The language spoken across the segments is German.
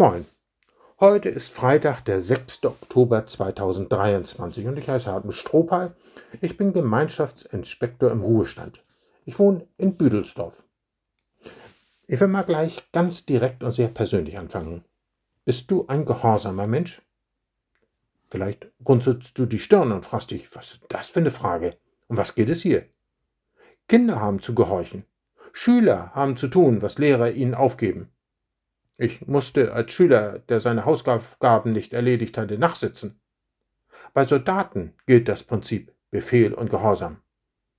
Moin. Heute ist Freitag, der 6. Oktober 2023 und ich heiße Hartmut Strohpal. Ich bin Gemeinschaftsinspektor im Ruhestand. Ich wohne in Büdelsdorf. Ich will mal gleich ganz direkt und sehr persönlich anfangen. Bist du ein gehorsamer Mensch? Vielleicht runzelst du die Stirn und fragst dich, was ist das für eine Frage? Um was geht es hier? Kinder haben zu gehorchen. Schüler haben zu tun, was Lehrer ihnen aufgeben. Ich musste als Schüler, der seine Hausaufgaben nicht erledigt hatte, nachsitzen. Bei Soldaten gilt das Prinzip Befehl und Gehorsam.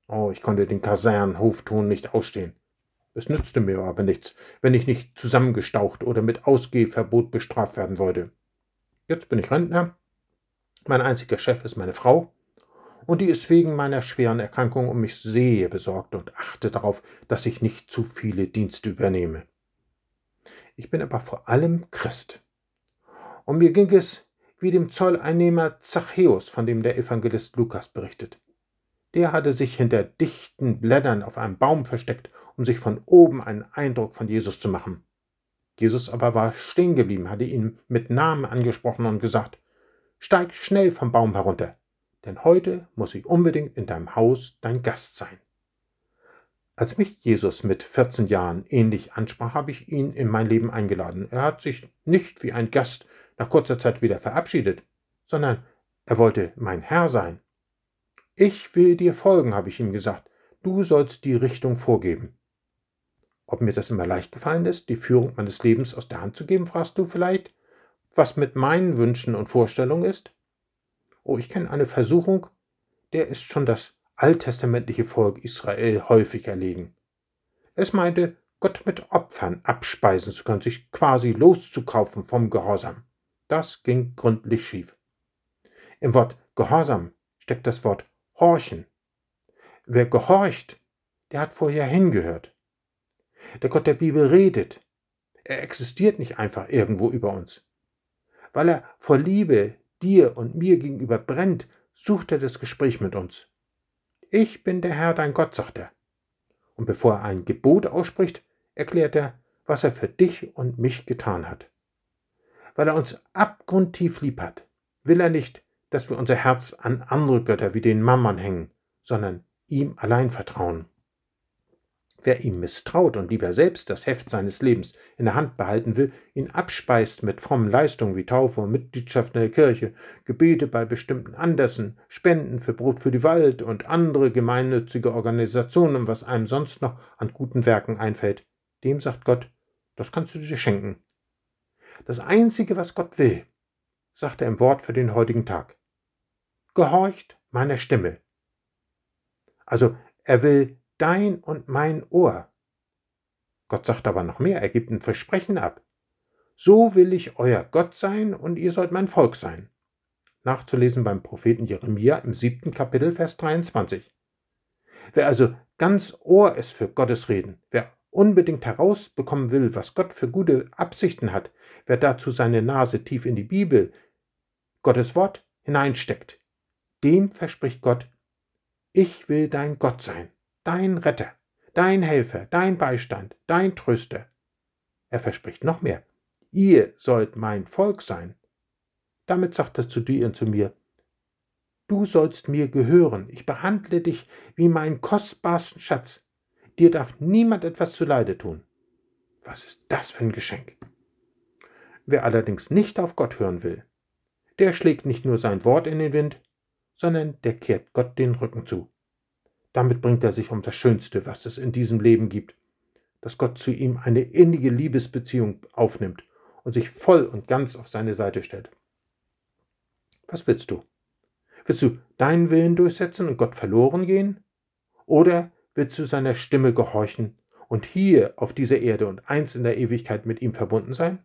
Oh, ich konnte den Kasernenhofton nicht ausstehen. Es nützte mir aber nichts, wenn ich nicht zusammengestaucht oder mit Ausgehverbot bestraft werden wollte. Jetzt bin ich Rentner. Mein einziger Chef ist meine Frau und die ist wegen meiner schweren Erkrankung um mich sehr besorgt und achte darauf, dass ich nicht zu viele Dienste übernehme. Ich bin aber vor allem Christ. Und mir ging es wie dem Zolleinnehmer Zachäus, von dem der Evangelist Lukas berichtet. Der hatte sich hinter dichten Blättern auf einem Baum versteckt, um sich von oben einen Eindruck von Jesus zu machen. Jesus aber war stehen geblieben, hatte ihn mit Namen angesprochen und gesagt, Steig schnell vom Baum herunter, denn heute muss ich unbedingt in deinem Haus dein Gast sein. Als mich Jesus mit 14 Jahren ähnlich ansprach, habe ich ihn in mein Leben eingeladen. Er hat sich nicht wie ein Gast nach kurzer Zeit wieder verabschiedet, sondern er wollte mein Herr sein. Ich will dir folgen, habe ich ihm gesagt. Du sollst die Richtung vorgeben. Ob mir das immer leicht gefallen ist, die Führung meines Lebens aus der Hand zu geben, fragst du vielleicht, was mit meinen Wünschen und Vorstellungen ist? Oh, ich kenne eine Versuchung, der ist schon das alttestamentliche Volk Israel häufig erlegen. Es meinte, Gott mit Opfern abspeisen zu können, sich quasi loszukaufen vom Gehorsam. Das ging gründlich schief. Im Wort Gehorsam steckt das Wort Horchen. Wer gehorcht, der hat vorher hingehört. Der Gott der Bibel redet. Er existiert nicht einfach irgendwo über uns. Weil er vor Liebe dir und mir gegenüber brennt, sucht er das Gespräch mit uns. Ich bin der Herr dein Gott, sagt er. Und bevor er ein Gebot ausspricht, erklärt er, was er für dich und mich getan hat. Weil er uns abgrundtief lieb hat, will er nicht, dass wir unser Herz an andere Götter wie den Mammon hängen, sondern ihm allein vertrauen. Wer ihm misstraut und lieber selbst das Heft seines Lebens in der Hand behalten will, ihn abspeist mit frommen Leistungen wie Taufe und Mitgliedschaft in der Kirche, Gebete bei bestimmten Anlässen, Spenden für Brot für die Wald und andere gemeinnützige Organisationen, was einem sonst noch an guten Werken einfällt, dem sagt Gott, das kannst du dir schenken. Das Einzige, was Gott will, sagt er im Wort für den heutigen Tag. Gehorcht meiner Stimme. Also er will dein und mein Ohr. Gott sagt aber noch mehr, er gibt ein Versprechen ab. So will ich euer Gott sein und ihr sollt mein Volk sein. Nachzulesen beim Propheten Jeremia im siebten Kapitel, Vers 23. Wer also ganz Ohr ist für Gottes Reden, wer unbedingt herausbekommen will, was Gott für gute Absichten hat, wer dazu seine Nase tief in die Bibel, Gottes Wort hineinsteckt, dem verspricht Gott, ich will dein Gott sein dein Retter, dein Helfer, dein Beistand, dein Tröster. Er verspricht noch mehr. Ihr sollt mein Volk sein. Damit sagt er zu dir und zu mir, du sollst mir gehören, ich behandle dich wie meinen kostbarsten Schatz. Dir darf niemand etwas zuleide tun. Was ist das für ein Geschenk? Wer allerdings nicht auf Gott hören will, der schlägt nicht nur sein Wort in den Wind, sondern der kehrt Gott den Rücken zu. Damit bringt er sich um das Schönste, was es in diesem Leben gibt, dass Gott zu ihm eine innige Liebesbeziehung aufnimmt und sich voll und ganz auf seine Seite stellt. Was willst du? Willst du deinen Willen durchsetzen und Gott verloren gehen? Oder willst du seiner Stimme gehorchen und hier auf dieser Erde und eins in der Ewigkeit mit ihm verbunden sein?